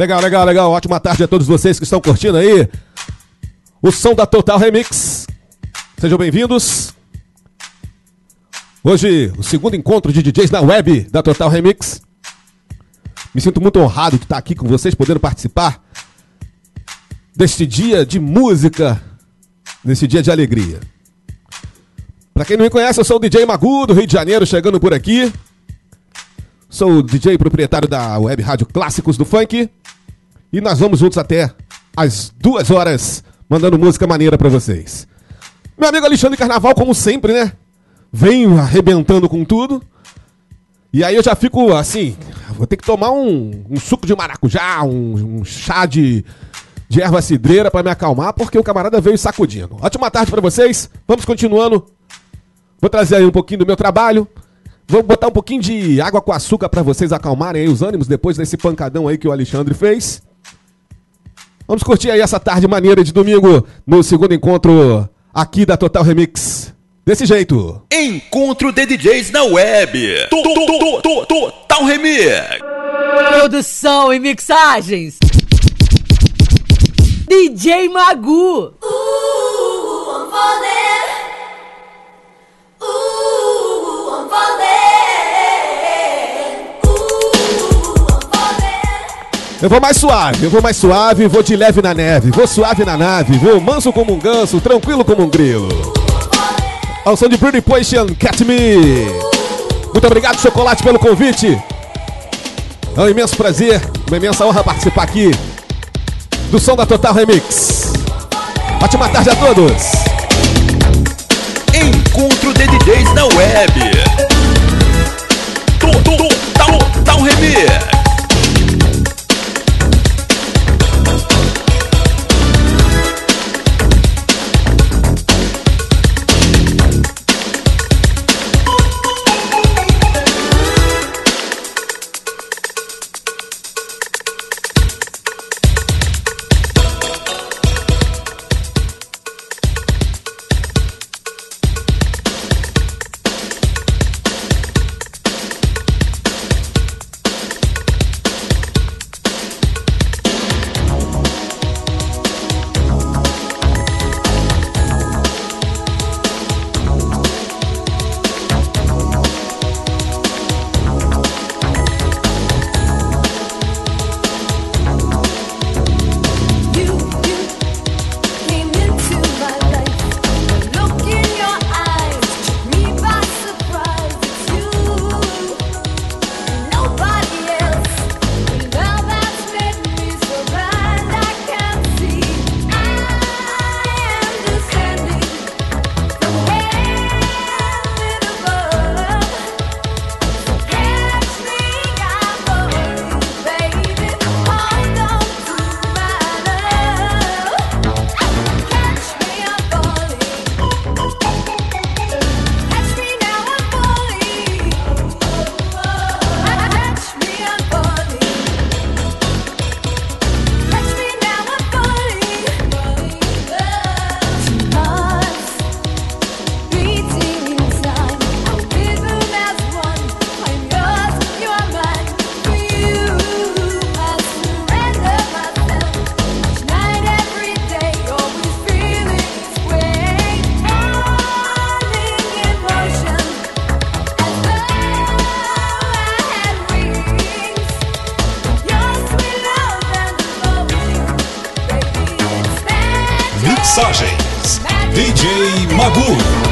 Legal, legal, legal. Ótima tarde a todos vocês que estão curtindo aí o som da Total Remix. Sejam bem-vindos. Hoje, o segundo encontro de DJs na web da Total Remix. Me sinto muito honrado de estar aqui com vocês, podendo participar deste dia de música, nesse dia de alegria. Para quem não me conhece, eu sou o DJ Magu do Rio de Janeiro, chegando por aqui. Sou o DJ proprietário da Web Rádio Clássicos do Funk. E nós vamos juntos até as duas horas, mandando música maneira para vocês. Meu amigo Alexandre Carnaval, como sempre, né? Vem arrebentando com tudo. E aí eu já fico assim, vou ter que tomar um, um suco de maracujá, um, um chá de, de erva cidreira para me acalmar, porque o camarada veio sacudindo. Ótima tarde para vocês. Vamos continuando. Vou trazer aí um pouquinho do meu trabalho. Vou botar um pouquinho de água com açúcar para vocês acalmarem aí os ânimos depois desse pancadão aí que o Alexandre fez. Vamos curtir aí essa tarde maneira de domingo no segundo encontro aqui da Total Remix. Desse jeito. Encontro de DJs na web. Total Remix. Produção e mixagens. DJ Magu. Uh, I'm Eu vou mais suave, eu vou mais suave, vou de leve na neve, vou suave na nave, vou manso como um ganso, tranquilo como um grilo. Ao som de Pretty Potion, Cat Me. Muito obrigado, Chocolate, pelo convite. É um imenso prazer, uma imensa honra participar aqui do som da Total Remix. Ótima tarde a todos. Encontro de DJs na web. Projects. DJ Magoo.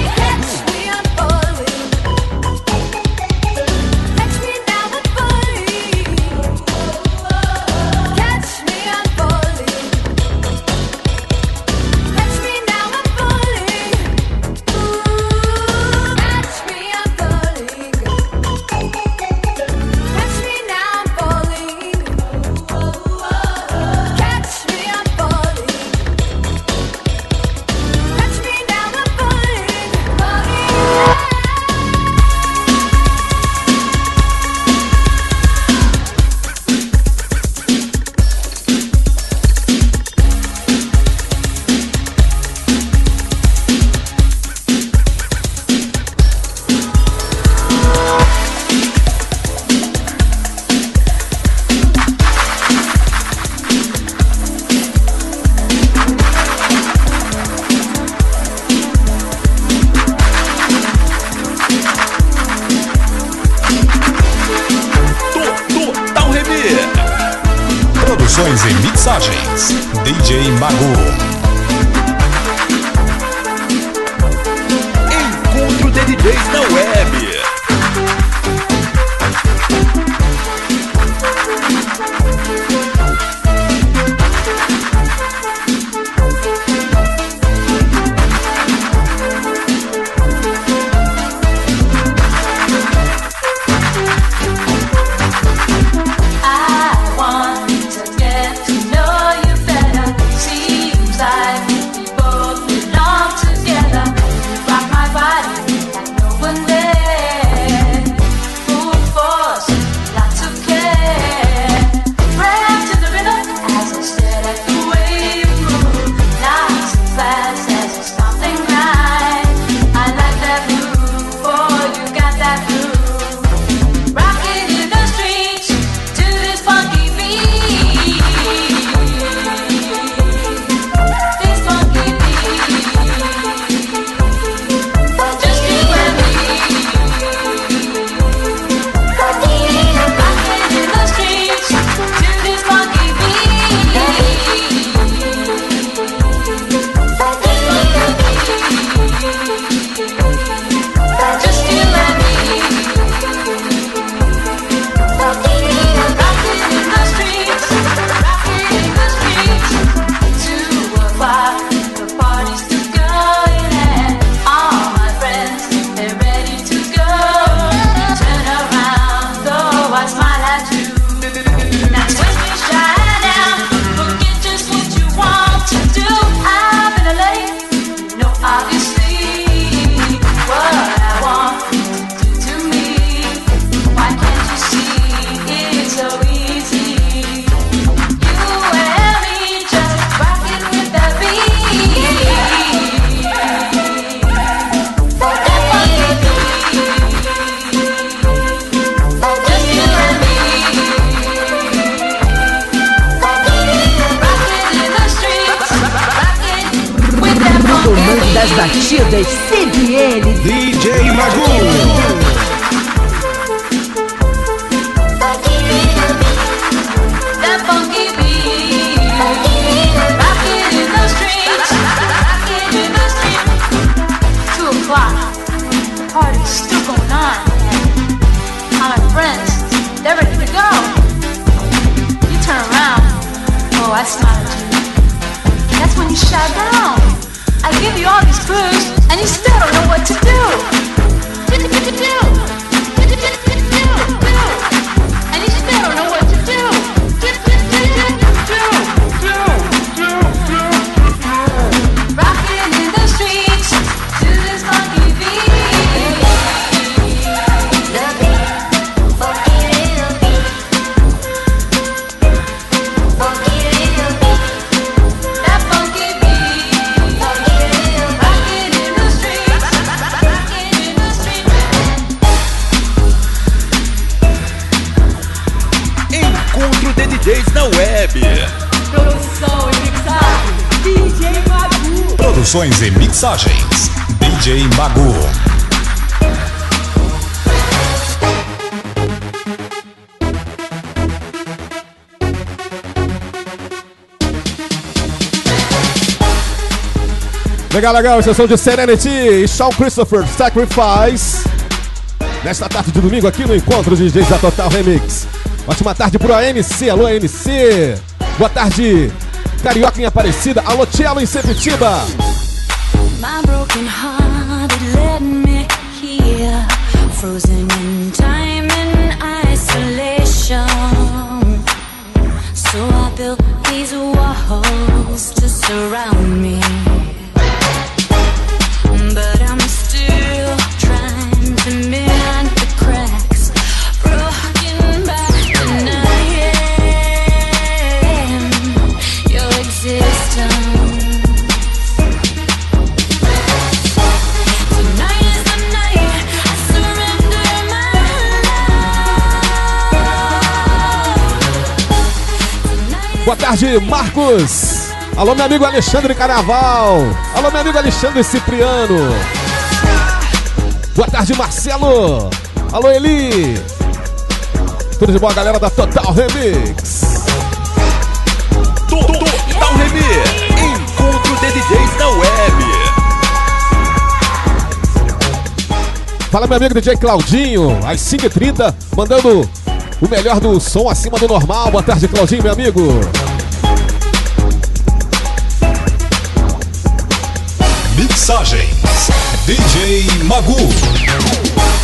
produções e mixagens, DJ Magu. Legal, legal, sessão de Serenity e Shawn Christopher Sacrifice. Nesta tarde de domingo aqui no Encontro de DJs da Total Remix. Ótima tarde pro AMC, alô AMC. Boa tarde, Carioca em Aparecida, alô Tielo em Sepetiba. My broken heart that led me here Frozen in time and isolation. So I built these walls to surround me. Marcos. Alô, meu amigo Alexandre Carnaval. Alô, meu amigo Alexandre Cipriano. Boa tarde, Marcelo. Alô, Eli. Tudo de boa galera da Total Remix. Total Remix. Encontro de DJs na web. Fala meu amigo DJ Claudinho, às 5h30, mandando o melhor do som acima do normal. Boa tarde, Claudinho, meu amigo. DJ Magu.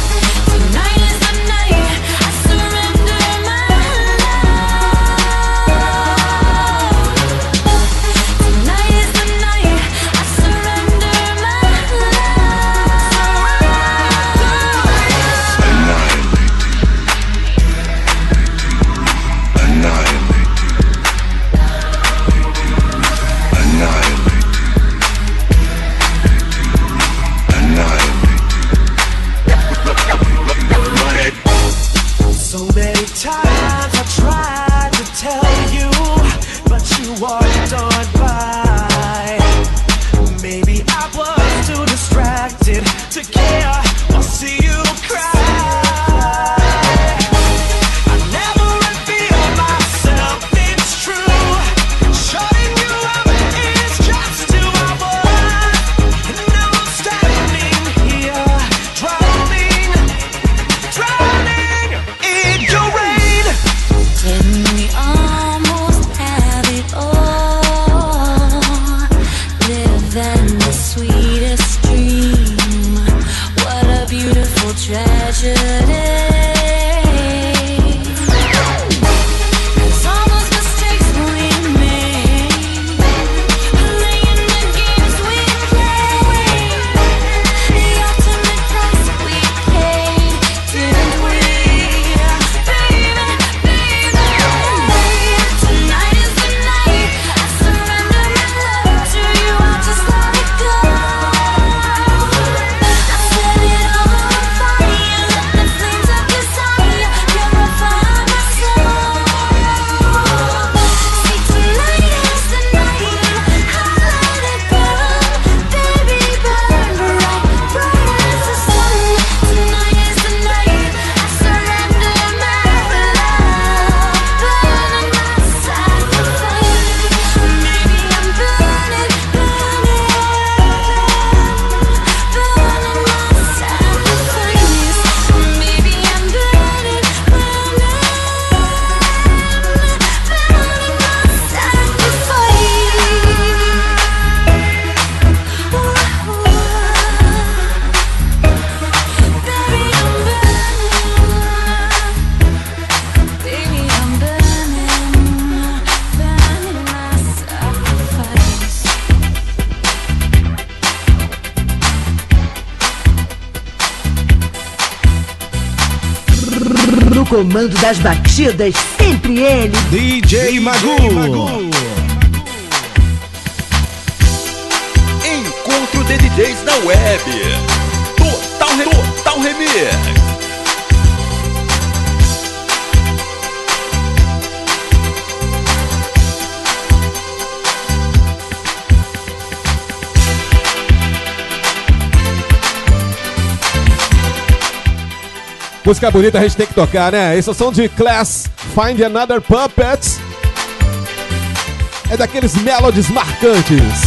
comando das batidas, sempre ele, DJ Magu. Encontro de DJs da web. Total, total remix. Música bonita a gente tem que tocar, né? Esse é o som de Class Find Another Puppet. É daqueles melodies marcantes.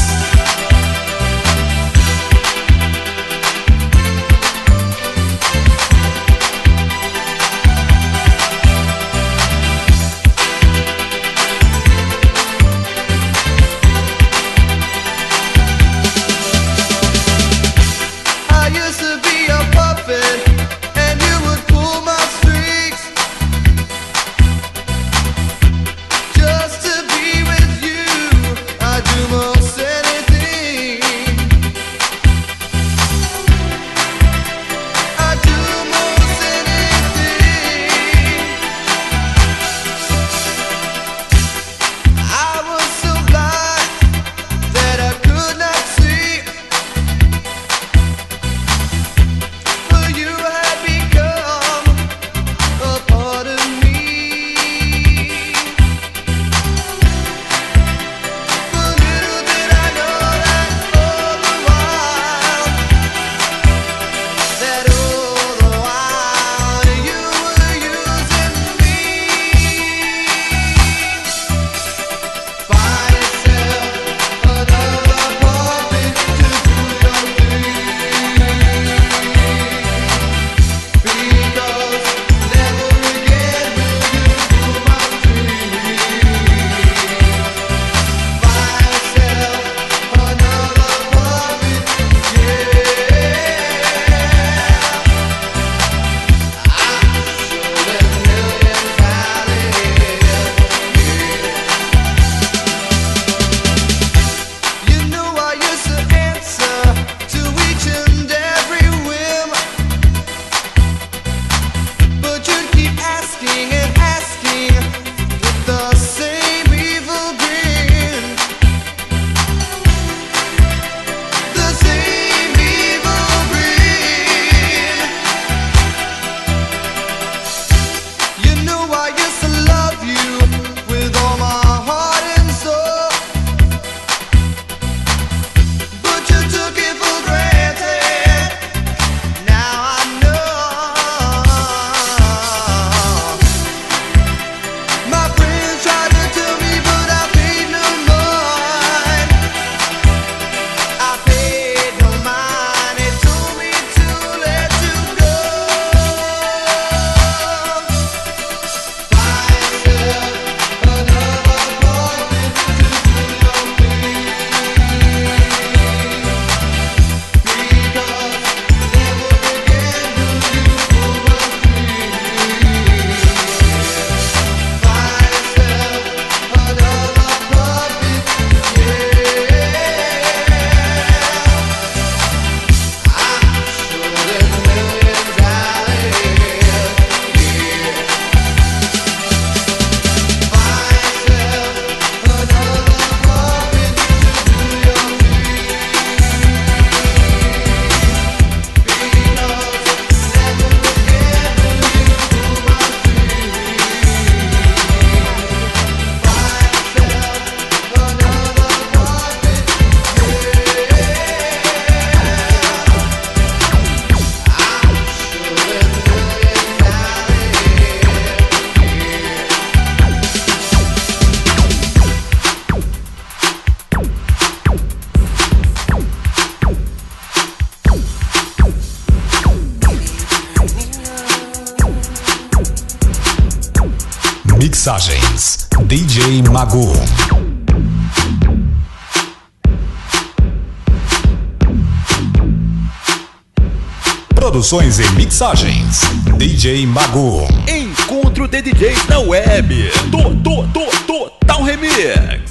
Produções e mixagens DJ Magu. Encontro de DJs na web. To, to, to, total remix.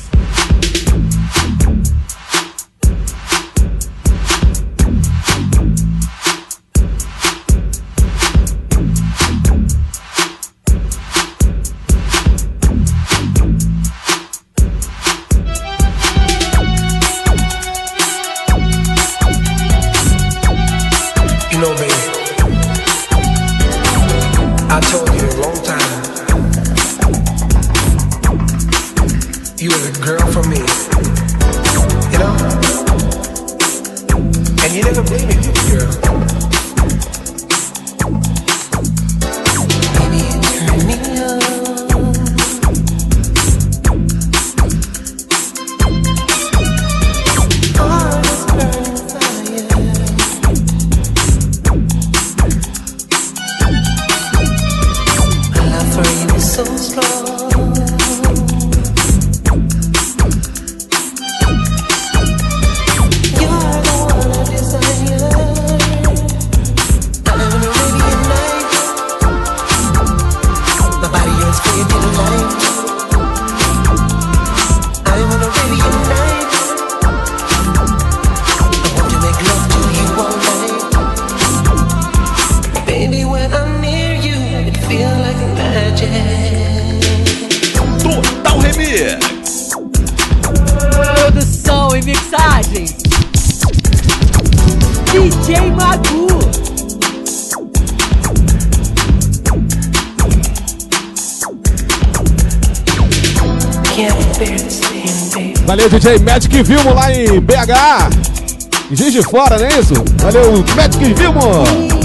DJ Magic Vilmo lá em BH. Juiz de Fora, não é isso? Valeu, Magic Vilmo.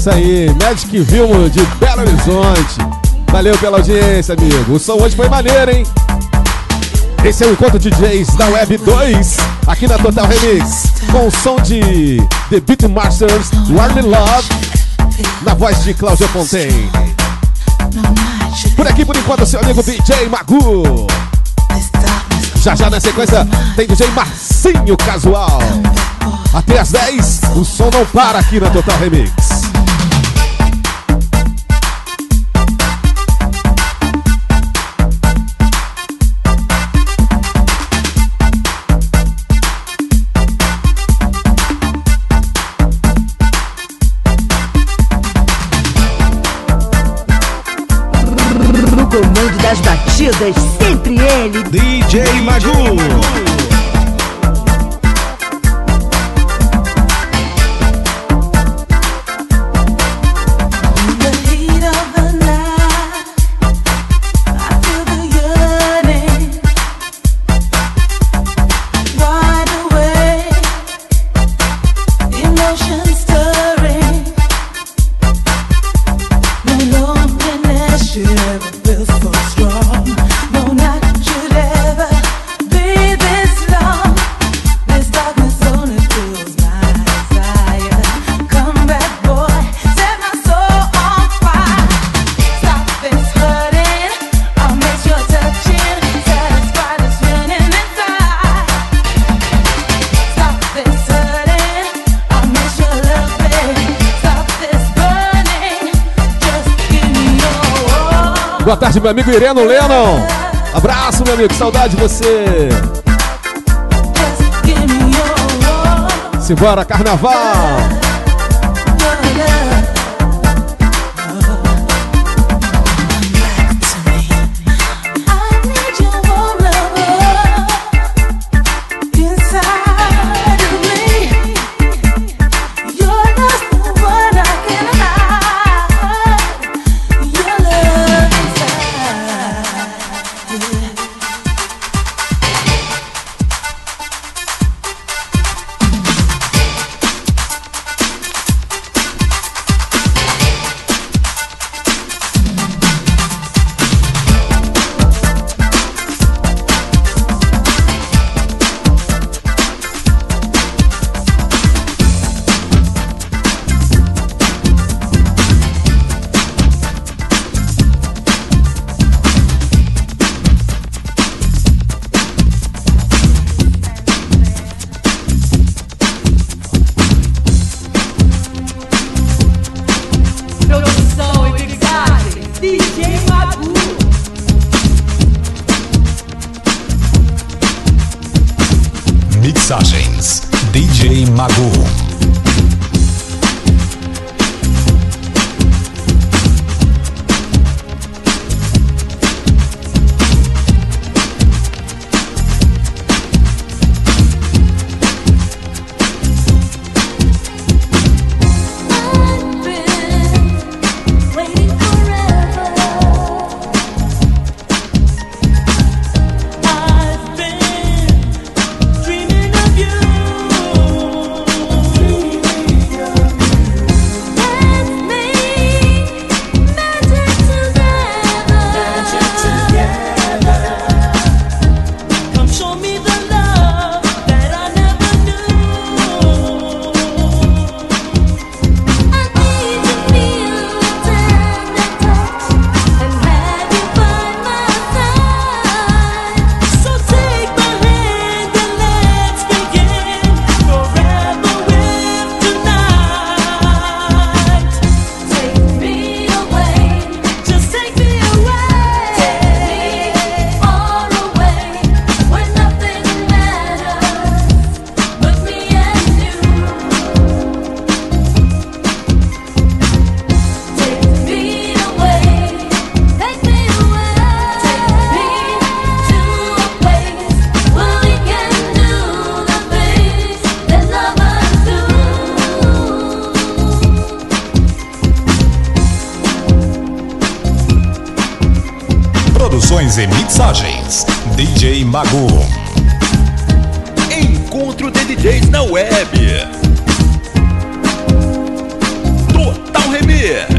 Isso aí, Magic Vilmo de Belo Horizonte. Valeu pela audiência, amigo. O som hoje foi maneiro, hein? Esse é o Encontro DJs da Web 2, aqui na Total Remix, com o som de The Beatmasters, Warm Love, na voz de Cláudia Fontaine. Por aqui, por enquanto, seu amigo DJ Magu. Já já na sequência tem DJ Marcinho Casual. Até às 10, o som não para aqui na Total Remix. Das batidas, sempre ele. DJ Magu. meu amigo Ireno Lennon. Abraço, meu amigo, saudade de você. Simbora, carnaval! gravações e mixagens, DJ Mago. Encontro de DJs na web. Total Remix.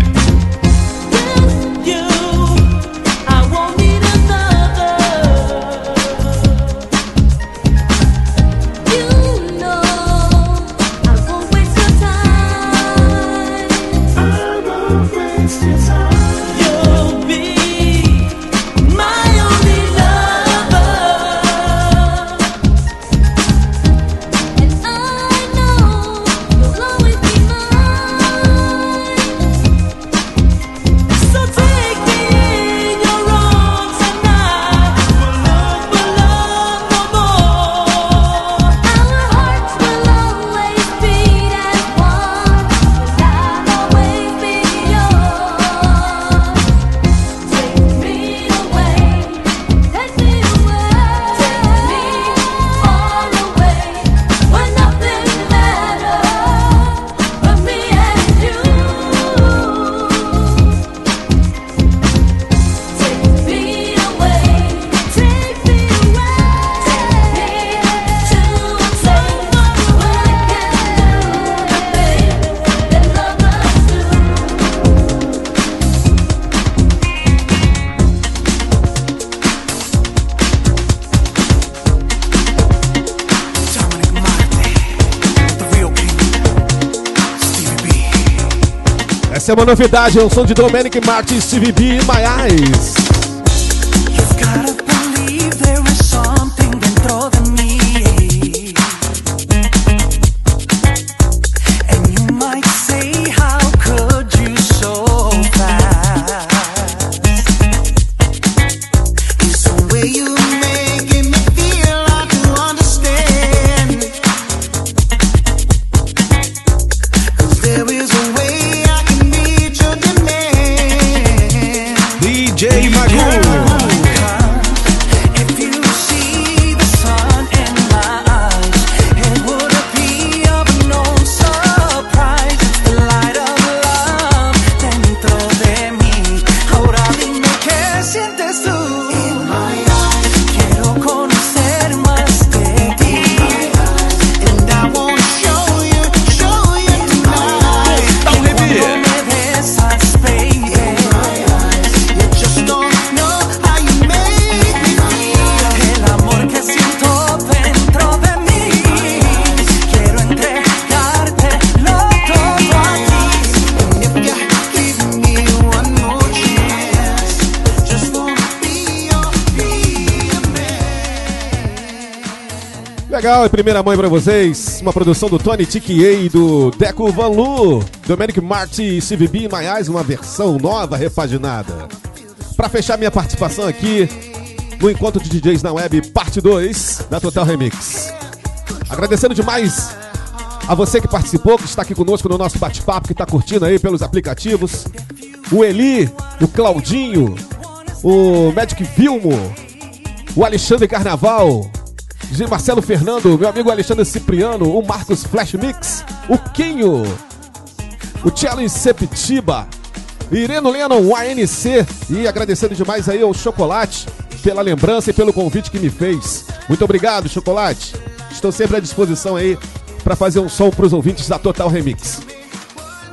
Essa é uma novidade, é o som de Dominic Martins, Steve B e Maiais. Legal, em primeira mão aí pra vocês. Uma produção do Tony TKA e do Deco Van Lu, Dominic Marty e CVB Maiais, uma versão nova, repaginada. Pra fechar minha participação aqui no Encontro de DJs na Web, parte 2 da Total Remix. Agradecendo demais a você que participou, que está aqui conosco no nosso bate-papo, que está curtindo aí pelos aplicativos. O Eli, o Claudinho, o Magic Vilmo, o Alexandre Carnaval, G. Marcelo Fernando, meu amigo Alexandre Cipriano, o Marcos Flash Mix, o Quinho, o Challenge Septiba, Ireno Lennon, ANC, e agradecendo demais aí ao Chocolate pela lembrança e pelo convite que me fez. Muito obrigado, Chocolate. Estou sempre à disposição aí para fazer um som para os ouvintes da Total Remix.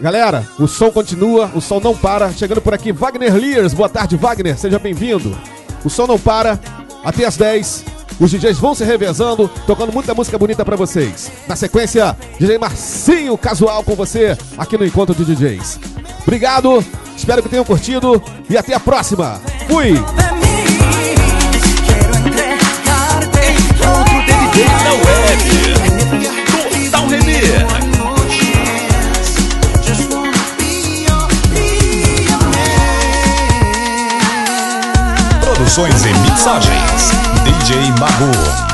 Galera, o som continua, o som não para. Chegando por aqui, Wagner Lears. Boa tarde, Wagner. Seja bem-vindo. O som não para. Até as 10. Os DJs vão se revezando, tocando muita música bonita pra vocês. Na sequência, DJ Marcinho Casual com você aqui no Encontro de DJs. Obrigado, espero que tenham curtido e até a próxima. Fui! Produções e mixagens. DJ Magu.